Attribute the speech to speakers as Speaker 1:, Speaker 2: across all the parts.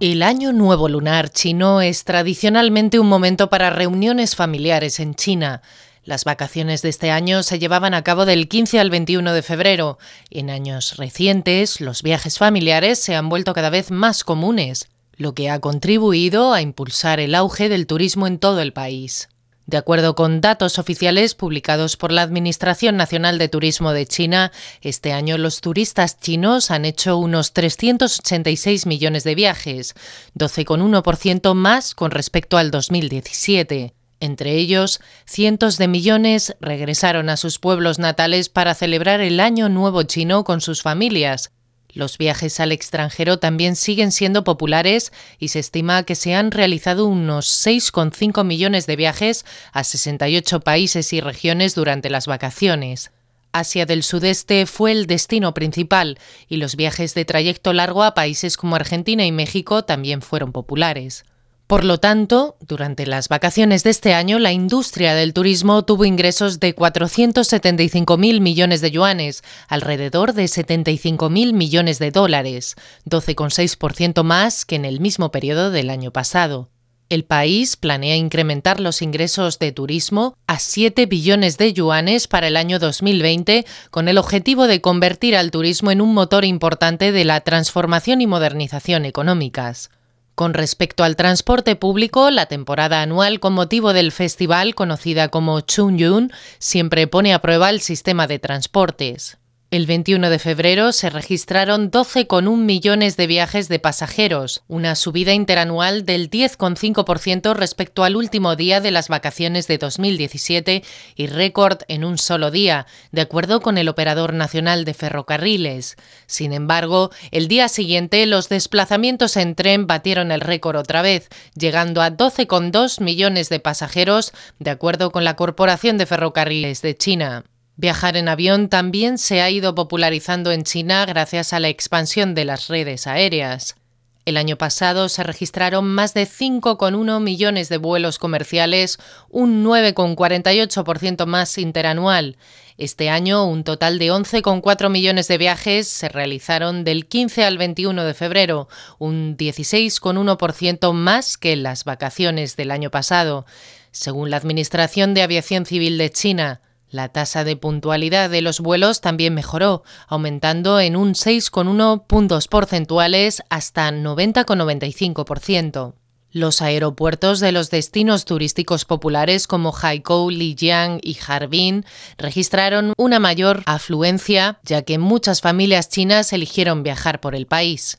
Speaker 1: El Año Nuevo Lunar chino es tradicionalmente un momento para reuniones familiares en China. Las vacaciones de este año se llevaban a cabo del 15 al 21 de febrero. En años recientes, los viajes familiares se han vuelto cada vez más comunes, lo que ha contribuido a impulsar el auge del turismo en todo el país. De acuerdo con datos oficiales publicados por la Administración Nacional de Turismo de China, este año los turistas chinos han hecho unos 386 millones de viajes, 12,1% más con respecto al 2017. Entre ellos, cientos de millones regresaron a sus pueblos natales para celebrar el Año Nuevo chino con sus familias, los viajes al extranjero también siguen siendo populares y se estima que se han realizado unos 6,5 millones de viajes a 68 países y regiones durante las vacaciones. Asia del Sudeste fue el destino principal y los viajes de trayecto largo a países como Argentina y México también fueron populares. Por lo tanto, durante las vacaciones de este año, la industria del turismo tuvo ingresos de 475.000 millones de yuanes, alrededor de 75.000 millones de dólares, 12,6% más que en el mismo periodo del año pasado. El país planea incrementar los ingresos de turismo a 7 billones de yuanes para el año 2020 con el objetivo de convertir al turismo en un motor importante de la transformación y modernización económicas. Con respecto al transporte público, la temporada anual con motivo del festival, conocida como Chungyun, siempre pone a prueba el sistema de transportes. El 21 de febrero se registraron 12,1 millones de viajes de pasajeros, una subida interanual del 10,5% respecto al último día de las vacaciones de 2017 y récord en un solo día, de acuerdo con el operador nacional de ferrocarriles. Sin embargo, el día siguiente los desplazamientos en tren batieron el récord otra vez, llegando a 12,2 millones de pasajeros, de acuerdo con la Corporación de Ferrocarriles de China. Viajar en avión también se ha ido popularizando en China gracias a la expansión de las redes aéreas. El año pasado se registraron más de 5,1 millones de vuelos comerciales, un 9,48% más interanual. Este año, un total de 11,4 millones de viajes se realizaron del 15 al 21 de febrero, un 16,1% más que las vacaciones del año pasado. Según la Administración de Aviación Civil de China, la tasa de puntualidad de los vuelos también mejoró, aumentando en un 6,1 puntos porcentuales hasta 90,95%. Los aeropuertos de los destinos turísticos populares como Haikou, Lijiang y Harbin registraron una mayor afluencia, ya que muchas familias chinas eligieron viajar por el país.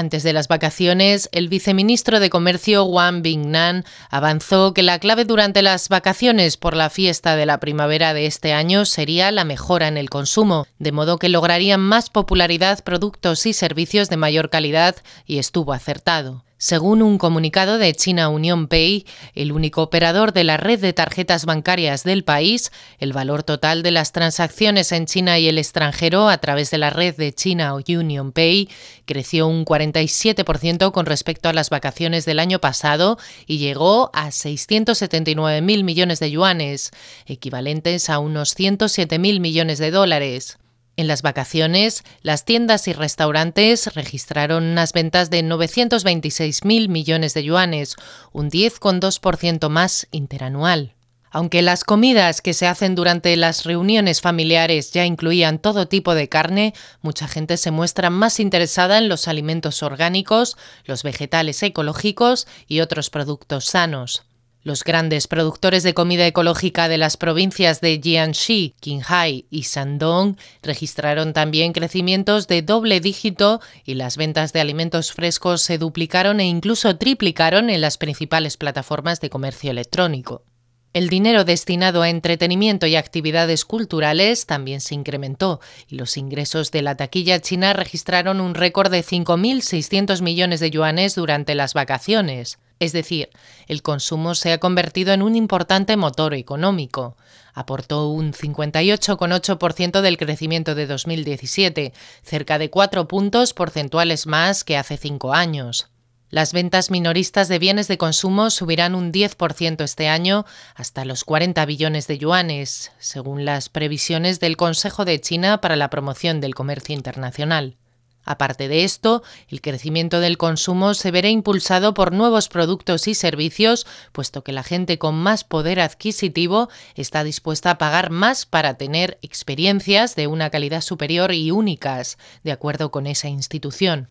Speaker 1: Antes de las vacaciones, el viceministro de Comercio Wang Bingnan avanzó que la clave durante las vacaciones por la fiesta de la primavera de este año sería la mejora en el consumo, de modo que lograrían más popularidad productos y servicios de mayor calidad y estuvo acertado. Según un comunicado de China Union Pay, el único operador de la red de tarjetas bancarias del país, el valor total de las transacciones en China y el extranjero a través de la red de China Union Pay creció un 47% con respecto a las vacaciones del año pasado y llegó a 679.000 millones de yuanes, equivalentes a unos 107.000 millones de dólares. En las vacaciones, las tiendas y restaurantes registraron unas ventas de 926.000 millones de yuanes, un 10,2% más interanual. Aunque las comidas que se hacen durante las reuniones familiares ya incluían todo tipo de carne, mucha gente se muestra más interesada en los alimentos orgánicos, los vegetales ecológicos y otros productos sanos. Los grandes productores de comida ecológica de las provincias de Jiangxi, Qinghai y Shandong registraron también crecimientos de doble dígito y las ventas de alimentos frescos se duplicaron e incluso triplicaron en las principales plataformas de comercio electrónico. El dinero destinado a entretenimiento y actividades culturales también se incrementó y los ingresos de la taquilla china registraron un récord de 5.600 millones de yuanes durante las vacaciones. Es decir, el consumo se ha convertido en un importante motor económico. Aportó un 58,8% del crecimiento de 2017, cerca de cuatro puntos porcentuales más que hace cinco años. Las ventas minoristas de bienes de consumo subirán un 10% este año hasta los 40 billones de yuanes, según las previsiones del Consejo de China para la Promoción del Comercio Internacional. Aparte de esto, el crecimiento del consumo se verá impulsado por nuevos productos y servicios, puesto que la gente con más poder adquisitivo está dispuesta a pagar más para tener experiencias de una calidad superior y únicas, de acuerdo con esa institución.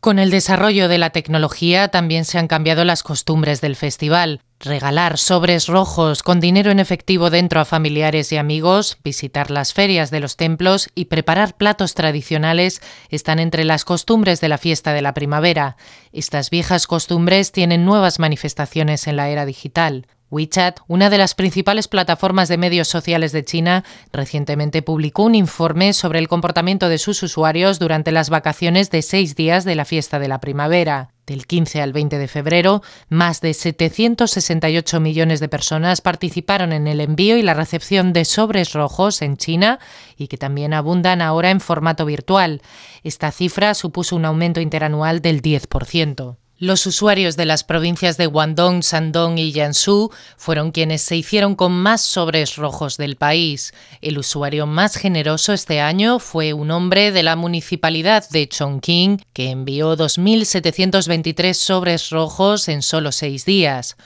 Speaker 1: Con el desarrollo de la tecnología también se han cambiado las costumbres del festival. Regalar sobres rojos con dinero en efectivo dentro a familiares y amigos, visitar las ferias de los templos y preparar platos tradicionales están entre las costumbres de la fiesta de la primavera. Estas viejas costumbres tienen nuevas manifestaciones en la era digital. WeChat, una de las principales plataformas de medios sociales de China, recientemente publicó un informe sobre el comportamiento de sus usuarios durante las vacaciones de seis días de la fiesta de la primavera. Del 15 al 20 de febrero, más de 768 millones de personas participaron en el envío y la recepción de sobres rojos en China y que también abundan ahora en formato virtual. Esta cifra supuso un aumento interanual del 10%. Los usuarios de las provincias de Guangdong, Shandong y Jiangsu fueron quienes se hicieron con más sobres rojos del país. El usuario más generoso este año fue un hombre de la municipalidad de Chongqing, que envió 2.723 sobres rojos en solo seis días.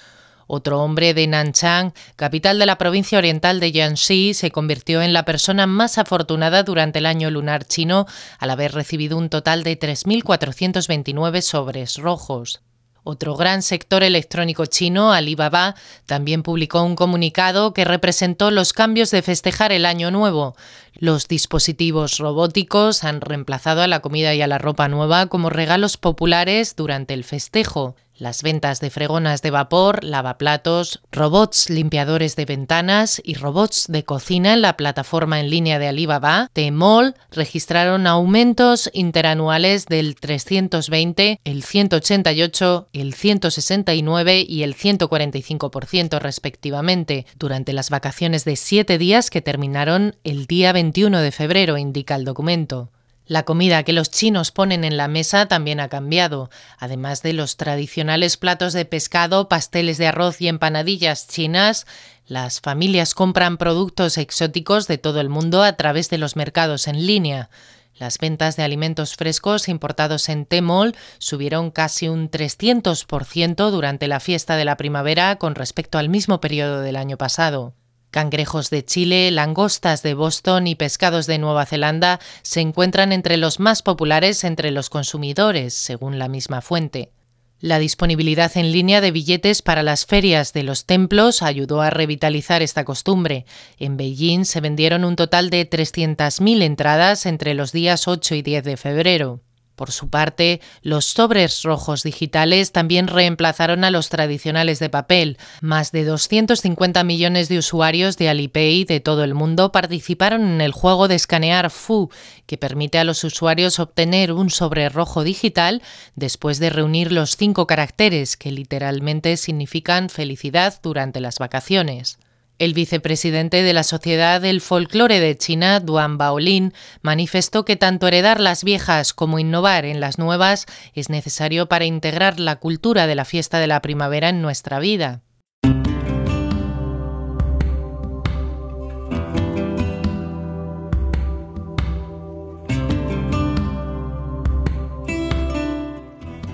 Speaker 1: Otro hombre de Nanchang, capital de la provincia oriental de Jiangxi, se convirtió en la persona más afortunada durante el año lunar chino al haber recibido un total de 3.429 sobres rojos. Otro gran sector electrónico chino, Alibaba, también publicó un comunicado que representó los cambios de festejar el año nuevo. Los dispositivos robóticos han reemplazado a la comida y a la ropa nueva como regalos populares durante el festejo. Las ventas de fregonas de vapor, lavaplatos, robots limpiadores de ventanas y robots de cocina en la plataforma en línea de Alibaba, Tmall, registraron aumentos interanuales del 320, el 188, el 169 y el 145% respectivamente durante las vacaciones de siete días que terminaron el día 21 de febrero, indica el documento. La comida que los chinos ponen en la mesa también ha cambiado. Además de los tradicionales platos de pescado, pasteles de arroz y empanadillas chinas, las familias compran productos exóticos de todo el mundo a través de los mercados en línea. Las ventas de alimentos frescos importados en Tmall subieron casi un 300% durante la fiesta de la primavera con respecto al mismo periodo del año pasado. Cangrejos de Chile, langostas de Boston y pescados de Nueva Zelanda se encuentran entre los más populares entre los consumidores, según la misma fuente. La disponibilidad en línea de billetes para las ferias de los templos ayudó a revitalizar esta costumbre. En Beijing se vendieron un total de 300.000 entradas entre los días 8 y 10 de febrero. Por su parte, los sobres rojos digitales también reemplazaron a los tradicionales de papel. Más de 250 millones de usuarios de Alipay de todo el mundo participaron en el juego de escanear FU, que permite a los usuarios obtener un sobre rojo digital después de reunir los cinco caracteres que literalmente significan felicidad durante las vacaciones. El vicepresidente de la Sociedad del Folclore de China, Duan Baolin, manifestó que tanto heredar las viejas como innovar en las nuevas es necesario para integrar la cultura de la fiesta de la primavera en nuestra vida.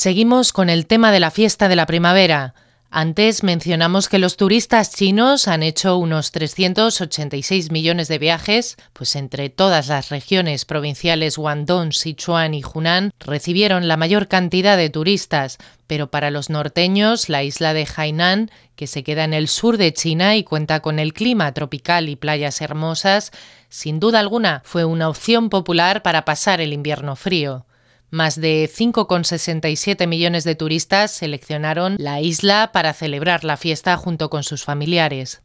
Speaker 1: Seguimos con el tema de la fiesta de la primavera. Antes mencionamos que los turistas chinos han hecho unos 386 millones de viajes, pues entre todas las regiones provinciales Guangdong, Sichuan y Hunan recibieron la mayor cantidad de turistas, pero para los norteños la isla de Hainan, que se queda en el sur de China y cuenta con el clima tropical y playas hermosas, sin duda alguna fue una opción popular para pasar el invierno frío. Más de 5,67 millones de turistas seleccionaron la isla para celebrar la fiesta junto con sus familiares.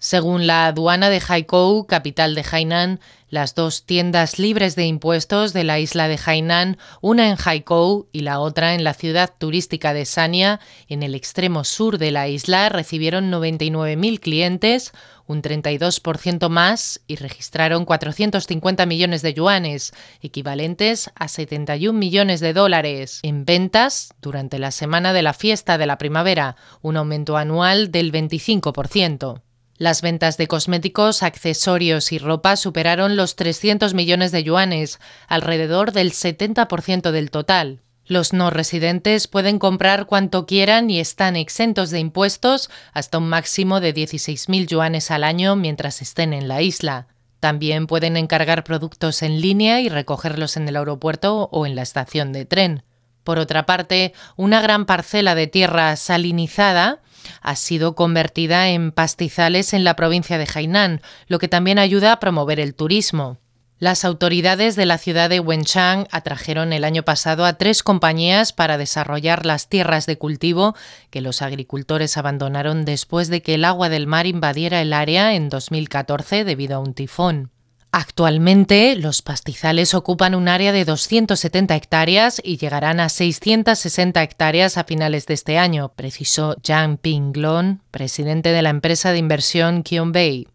Speaker 1: Según la aduana de Haikou, capital de Hainan, las dos tiendas libres de impuestos de la isla de Hainan, una en Haikou y la otra en la ciudad turística de Sanya, en el extremo sur de la isla, recibieron 99.000 clientes, un 32% más, y registraron 450 millones de yuanes, equivalentes a 71 millones de dólares, en ventas durante la semana de la fiesta de la primavera, un aumento anual del 25%. Las ventas de cosméticos, accesorios y ropa superaron los 300 millones de yuanes, alrededor del 70% del total. Los no residentes pueden comprar cuanto quieran y están exentos de impuestos hasta un máximo de 16.000 yuanes al año mientras estén en la isla. También pueden encargar productos en línea y recogerlos en el aeropuerto o en la estación de tren. Por otra parte, una gran parcela de tierra salinizada ha sido convertida en pastizales en la provincia de Hainan, lo que también ayuda a promover el turismo. Las autoridades de la ciudad de Wenchang atrajeron el año pasado a tres compañías para desarrollar las tierras de cultivo que los agricultores abandonaron después de que el agua del mar invadiera el área en 2014 debido a un tifón. Actualmente, los pastizales ocupan un área de 270 hectáreas y llegarán a 660 hectáreas a finales de este año, precisó Zhang Pinglon, presidente de la empresa de inversión Bay.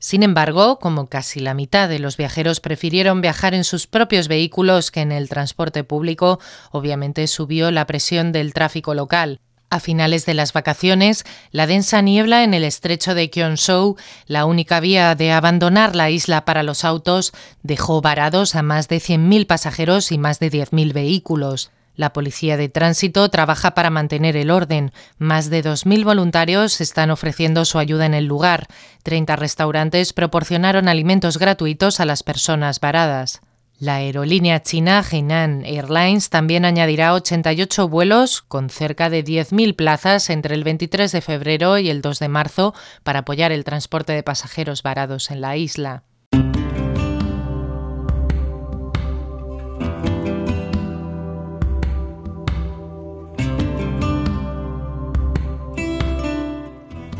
Speaker 1: Sin embargo, como casi la mitad de los viajeros prefirieron viajar en sus propios vehículos que en el transporte público, obviamente subió la presión del tráfico local. A finales de las vacaciones, la densa niebla en el estrecho de Kyonshou, la única vía de abandonar la isla para los autos, dejó varados a más de 100.000 pasajeros y más de 10.000 vehículos. La Policía de Tránsito trabaja para mantener el orden. Más de 2.000 voluntarios están ofreciendo su ayuda en el lugar. 30 restaurantes proporcionaron alimentos gratuitos a las personas varadas. La aerolínea china Hainan Airlines también añadirá 88 vuelos con cerca de 10.000 plazas entre el 23 de febrero y el 2 de marzo para apoyar el transporte de pasajeros varados en la isla.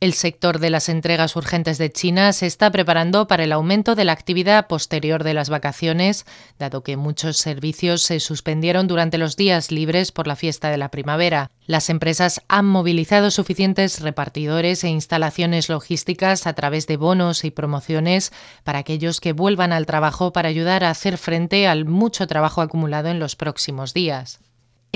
Speaker 1: El sector de las entregas urgentes de China se está preparando para el aumento de la actividad posterior de las vacaciones, dado que muchos servicios se suspendieron durante los días libres por la fiesta de la primavera. Las empresas han movilizado suficientes repartidores e instalaciones logísticas a través de bonos y promociones para aquellos que vuelvan al trabajo para ayudar a hacer frente al mucho trabajo acumulado en los próximos días.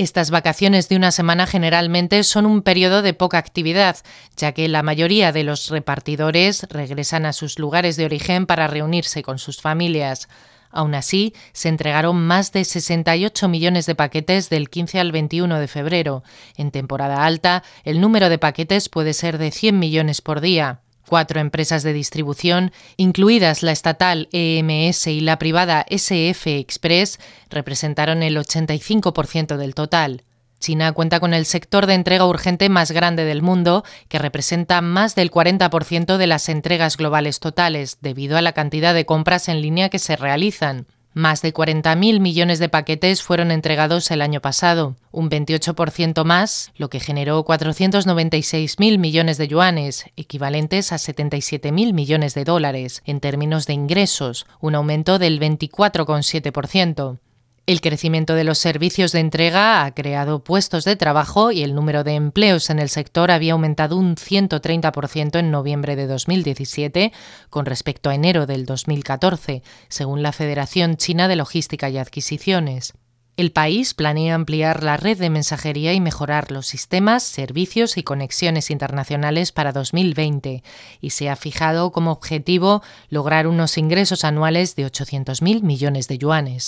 Speaker 1: Estas vacaciones de una semana generalmente son un periodo de poca actividad, ya que la mayoría de los repartidores regresan a sus lugares de origen para reunirse con sus familias. Aún así, se entregaron más de 68 millones de paquetes del 15 al 21 de febrero. En temporada alta, el número de paquetes puede ser de 100 millones por día. Cuatro empresas de distribución, incluidas la estatal EMS y la privada SF Express, representaron el 85% del total. China cuenta con el sector de entrega urgente más grande del mundo, que representa más del 40% de las entregas globales totales, debido a la cantidad de compras en línea que se realizan. Más de 40.000 millones de paquetes fueron entregados el año pasado, un 28% más, lo que generó 496.000 millones de yuanes, equivalentes a 77.000 millones de dólares, en términos de ingresos, un aumento del 24,7%. El crecimiento de los servicios de entrega ha creado puestos de trabajo y el número de empleos en el sector había aumentado un 130% en noviembre de 2017 con respecto a enero del 2014, según la Federación China de Logística y Adquisiciones. El país planea ampliar la red de mensajería y mejorar los sistemas, servicios y conexiones internacionales para 2020 y se ha fijado como objetivo lograr unos ingresos anuales de 800.000 millones de yuanes.